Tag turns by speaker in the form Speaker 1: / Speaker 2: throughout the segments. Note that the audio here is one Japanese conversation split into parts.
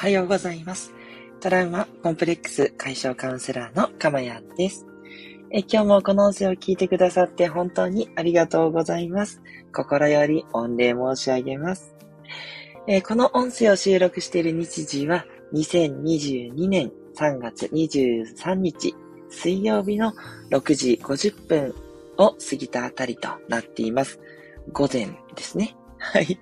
Speaker 1: はようございます。トラウマコンプレックス解消カウンセラーのかまやんです。え今日もこの音声を聞いてくださって本当にありがとうございます。心より御礼申し上げます。えこの音声を収録している日時は2022年3月23日水曜日の6時50分を過ぎたあたりとなっています。午前ですね。はい。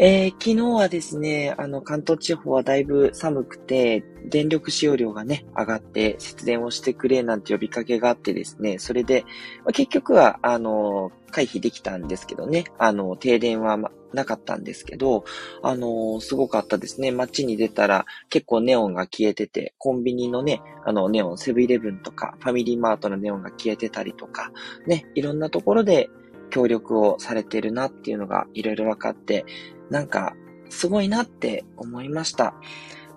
Speaker 1: えー、昨日はですね、あの、関東地方はだいぶ寒くて、電力使用量がね、上がって節電をしてくれなんて呼びかけがあってですね、それで、まあ、結局は、あの、回避できたんですけどね、あの、停電は、ま、なかったんですけど、あのすごかったですね。街に出たら結構ネオンが消えてて、コンビニのね、あの、ネオン、セブンイレブンとか、ファミリーマートのネオンが消えてたりとか、ね、いろんなところで協力をされてるなっていうのがいろいろ分かって、なんか、すごいなって思いました。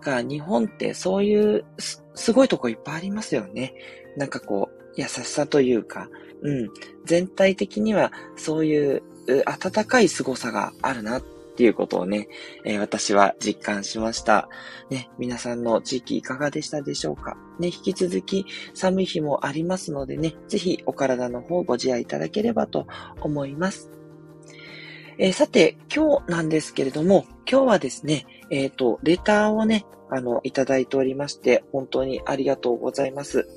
Speaker 1: が、日本ってそういうす、すごいとこいっぱいありますよね。なんかこう、優しさというか、うん、全体的にはそういう温かい凄さがあるなっていうことをね、えー、私は実感しました。ね、皆さんの地域いかがでしたでしょうかね、引き続き寒い日もありますのでね、ぜひお体の方ご自愛いただければと思います。えー、さて、今日なんですけれども、今日はですね、えっ、ー、と、レターをね、あの、いただいておりまして、本当にありがとうございます。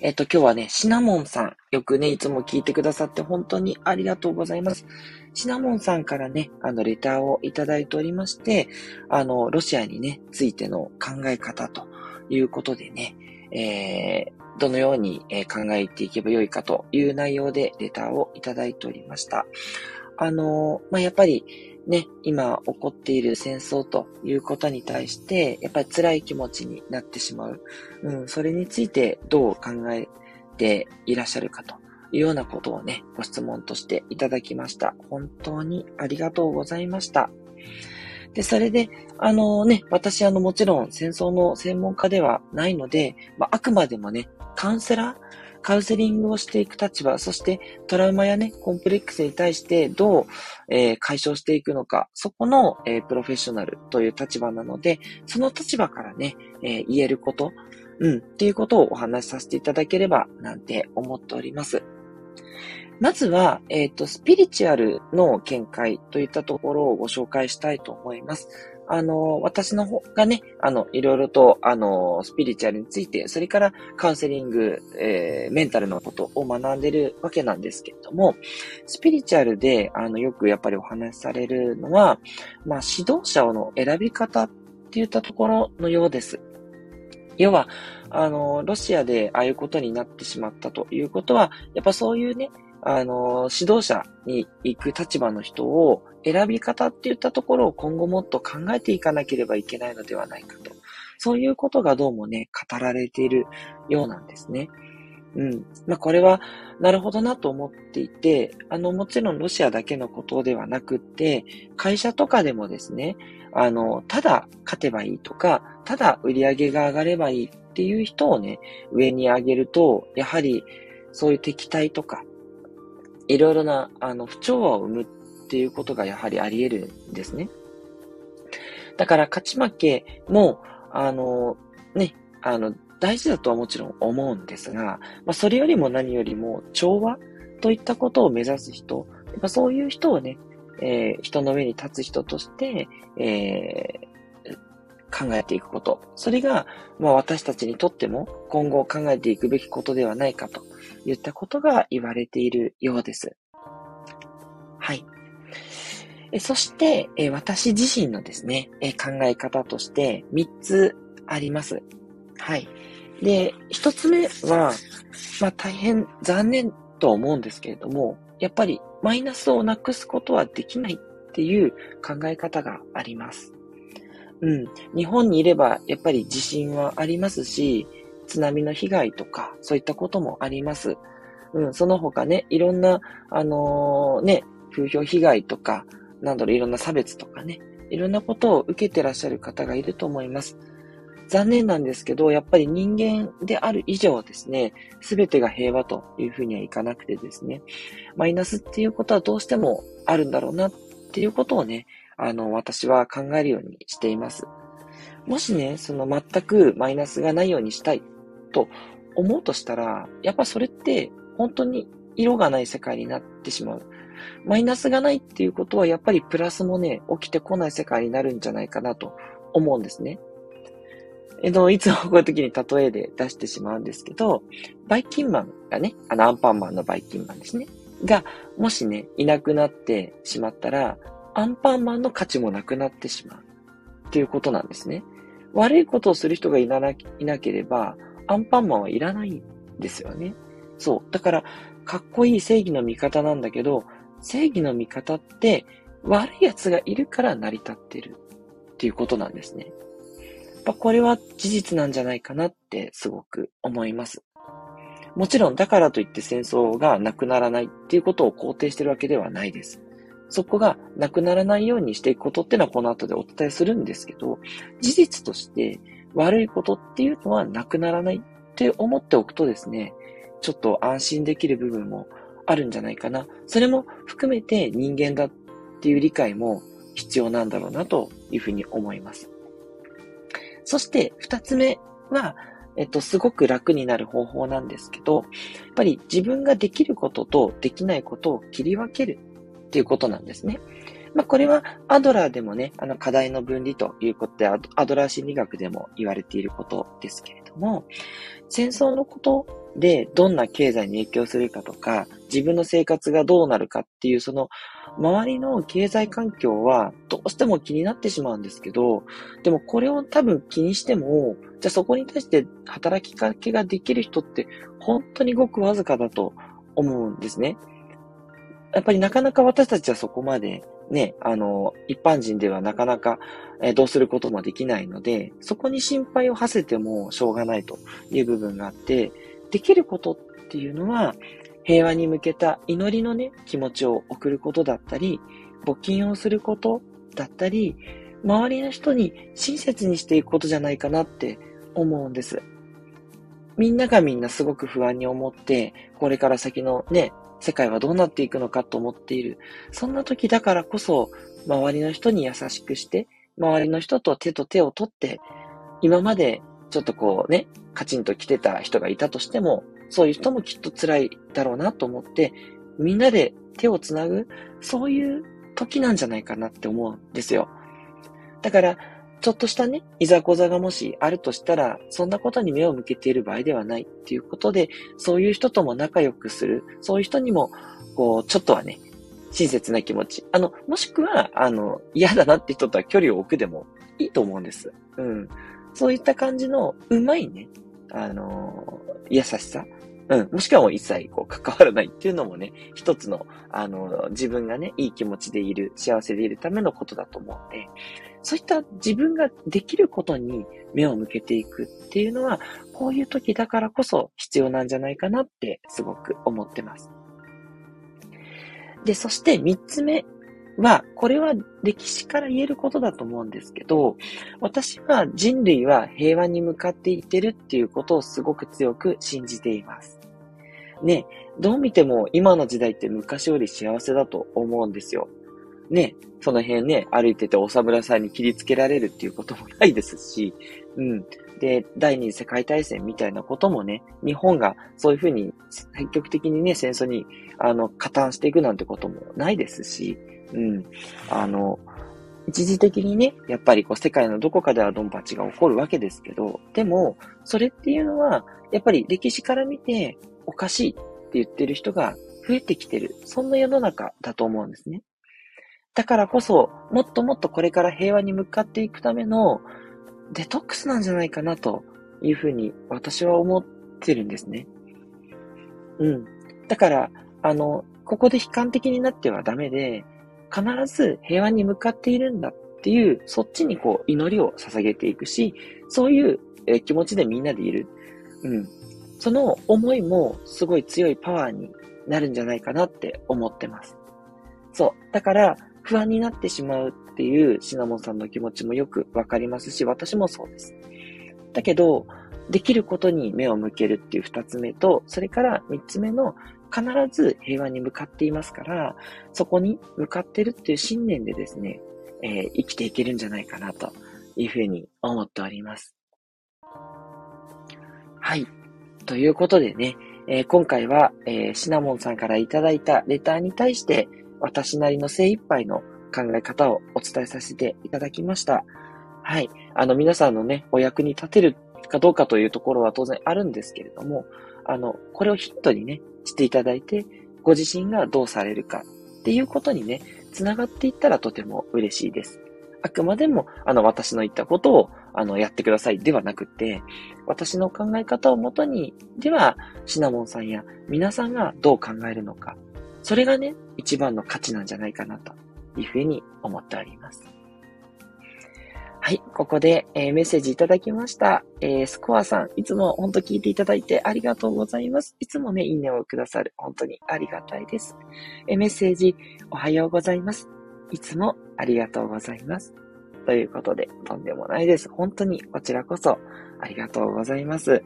Speaker 1: えっ、ー、と、今日はね、シナモンさん、よくね、いつも聞いてくださって本当にありがとうございます。シナモンさんからね、あの、レターをいただいておりまして、あの、ロシアにね、ついての考え方ということでね、えー、どのように考えていけばよいかという内容でレターをいただいておりました。あの、まあ、やっぱりね、今起こっている戦争ということに対して、やっぱり辛い気持ちになってしまう。うん、それについてどう考えていらっしゃるかというようなことをね、ご質問としていただきました。本当にありがとうございました。で、それで、あのね、私あのもちろん戦争の専門家ではないので、まあ、あくまでもね、カウンセラーカウンセリングをしていく立場、そしてトラウマやね、コンプレックスに対してどう、えー、解消していくのか、そこの、えー、プロフェッショナルという立場なので、その立場からね、えー、言えること、うん、っていうことをお話しさせていただければ、なんて思っております。まずは、えっ、と、スピリチュアルの見解といったところをご紹介したいと思います。あの、私の方がね、あの、いろいろと、あの、スピリチュアルについて、それからカウンセリング、えー、メンタルのことを学んでるわけなんですけれども、スピリチュアルで、あの、よくやっぱりお話しされるのは、まあ、指導者の選び方っていったところのようです。要は、あの、ロシアでああいうことになってしまったということは、やっぱそういうね、あの、指導者に行く立場の人を選び方っていったところを今後もっと考えていかなければいけないのではないかと。そういうことがどうもね、語られているようなんですね。うん。まあ、これは、なるほどなと思っていて、あの、もちろんロシアだけのことではなくって、会社とかでもですね、あの、ただ勝てばいいとか、ただ売り上げが上がればいいっていう人をね、上に上げると、やはり、そういう敵対とか、いろいろな、あの、不調和を生むっていうことがやはりあり得るんですね。だから、勝ち負けも、あの、ね、あの、大事だとはもちろん思うんですが、まあ、それよりも何よりも調和といったことを目指す人、やっぱそういう人をね、えー、人の上に立つ人として、えー、考えていくこと。それが、まあ私たちにとっても今後考えていくべきことではないかといったことが言われているようです。はい。そして、私自身のですね、考え方として3つあります。はい。で、1つ目は、まあ大変残念と思うんですけれども、やっぱりマイナスをなくすことはできないっていう考え方があります。うん。日本にいればやっぱり地震はありますし、津波の被害とか、そういったこともあります。うん、その他ね、いろんな、あのー、ね、風評被害とか、なんだろう、いろんな差別とかね、いろんなことを受けてらっしゃる方がいると思います。残念なんですけど、やっぱり人間である以上ですね、すべてが平和というふうにはいかなくてですね、マイナスっていうことはどうしてもあるんだろうなっていうことをね、あの、私は考えるようにしています。もしね、その全くマイナスがないようにしたいと思うとしたら、やっぱそれって本当に色がない世界になってしまう。マイナスがないっていうことはやっぱりプラスもね、起きてこない世界になるんじゃないかなと思うんですね。えの、いつもこういう時に例えで出してしまうんですけど、バイキンマンがね、あのアンパンマンのバイキンマンですね。が、もしね、いなくなってしまったら、アンパンマンの価値もなくなってしまう。っていうことなんですね。悪いことをする人がいないなければ、アンパンマンはいらないんですよね。そう。だから、かっこいい正義の味方なんだけど、正義の味方って悪い奴がいるから成り立ってるっていうことなんですね。ぱこれは事実なんじゃないかなってすごく思います。もちろん、だからといって戦争がなくならないっていうことを肯定してるわけではないです。そこがなくならないようにしていくことっていうのはこの後でお伝えするんですけど、事実として悪いことっていうのはなくならないって思っておくとですね、ちょっと安心できる部分もあるんじゃないかな。それも含めて人間だっていう理解も必要なんだろうなというふうに思います。そして二つ目は、えっと、すごく楽になる方法なんですけど、やっぱり自分ができることとできないことを切り分けるっていうことなんですね。まあ、これはアドラーでもね、あの課題の分離ということで、アドラー心理学でも言われていることですけれども、戦争のことでどんな経済に影響するかとか、自分の生活がどうなるかっていう、その周りの経済環境はどうしても気になってしまうんですけど、でもこれを多分気にしても、じゃあそこに対して働きかけができる人って本当にごくわずかだと思うんですね。やっぱりなかなか私たちはそこまでね、あの、一般人ではなかなか、えどうすることもできないので、そこに心配を馳せてもしょうがないという部分があって、できることっていうのは、平和に向けた祈りのね、気持ちを送ることだったり、募金をすることだったり、周りの人に親切にしていくことじゃないかなって思うんです。みんながみんなすごく不安に思って、これから先のね、世界はどうなっていくのかと思っている。そんな時だからこそ、周りの人に優しくして、周りの人と手と手を取って、今までちょっとこうね、カチンと来てた人がいたとしても、そういう人もきっと辛いだろうなと思って、みんなで手をつなぐ、そういう時なんじゃないかなって思うんですよ。だから、ちょっとしたね、いざこざがもしあるとしたら、そんなことに目を向けている場合ではないっていうことで、そういう人とも仲良くする、そういう人にも、こう、ちょっとはね、親切な気持ち。あの、もしくは、あの、嫌だなって人とは距離を置くでもいいと思うんです。うん。そういった感じの、うまいね、あの、優しさ。うん。もしくはもう一切こう関わらないっていうのもね、一つの、あの、自分がね、いい気持ちでいる、幸せでいるためのことだと思うので、そういった自分ができることに目を向けていくっていうのは、こういう時だからこそ必要なんじゃないかなってすごく思ってます。で、そして三つ目は、これは歴史から言えることだと思うんですけど、私は人類は平和に向かっていってるっていうことをすごく強く信じています。ね、どう見ても今の時代って昔より幸せだと思うんですよ。ね、その辺ね、歩いててお侍さんに切りつけられるっていうこともないですし、うん。で、第二次世界大戦みたいなこともね、日本がそういうふうに積極的にね、戦争に、あの、加担していくなんてこともないですし、うん。あの、一時的にね、やっぱりこう世界のどこかではドンパチが起こるわけですけど、でも、それっていうのは、やっぱり歴史から見ておかしいって言ってる人が増えてきてる。そんな世の中だと思うんですね。だからこそ、もっともっとこれから平和に向かっていくためのデトックスなんじゃないかなというふうに私は思ってるんですね。うん。だから、あの、ここで悲観的になってはダメで、必ず平和に向かっているんだっていう、そっちにこう祈りを捧げていくし、そういう気持ちでみんなでいる。うん。その思いもすごい強いパワーになるんじゃないかなって思ってます。そう。だから、不安になってしまうっていうシナモンさんの気持ちもよくわかりますし、私もそうです。だけど、できることに目を向けるっていう二つ目と、それから三つ目の必ず平和に向かっていますから、そこに向かってるっていう信念でですね、えー、生きていけるんじゃないかなというふうに思っております。はい。ということでね、えー、今回は、えー、シナモンさんからいただいたレターに対して、私なりの精一杯の考え方をお伝えさせていただきました。はい。あの、皆さんのね、お役に立てるかどうかというところは当然あるんですけれども、あの、これをヒントにね、していただいて、ご自身がどうされるかっていうことにね、つながっていったらとても嬉しいです。あくまでも、あの、私の言ったことを、あの、やってくださいではなくて、私の考え方をもとに、では、シナモンさんや皆さんがどう考えるのか、それがね、一番の価値なんじゃないかなというふうに思っております。はい、ここで、えー、メッセージいただきました。えー、スコアさん、いつも本当聞いていただいてありがとうございます。いつもね、いいねをくださる。本当にありがたいです。えー、メッセージ、おはようございます。いつもありがとうございます。ということで、とんでもないです。本当にこちらこそありがとうございます。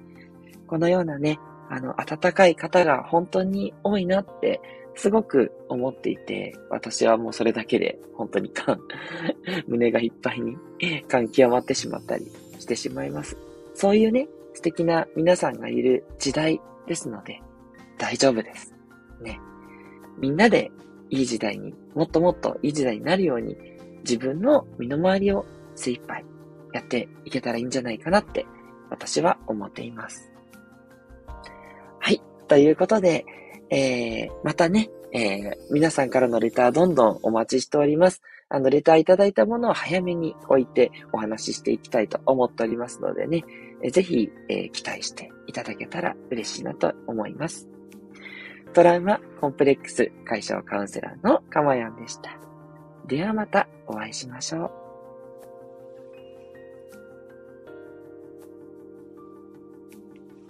Speaker 1: このようなね、あの、温かい方が本当に多いなってすごく思っていて、私はもうそれだけで本当に感、胸がいっぱいに感極まってしまったりしてしまいます。そういうね、素敵な皆さんがいる時代ですので、大丈夫です。ね。みんなでいい時代に、もっともっといい時代になるように、自分の身の回りを精一杯やっていけたらいいんじゃないかなって、私は思っています。はい。ということで、えー、またね、えー、皆さんからのレターどんどんお待ちしております。あの、レターいただいたものを早めに置いてお話ししていきたいと思っておりますのでね、えー、ぜひ、えー、期待していただけたら嬉しいなと思います。トラウマコンプレックス解消カウンセラーのかまやんでした。ではまたお会いしましょう。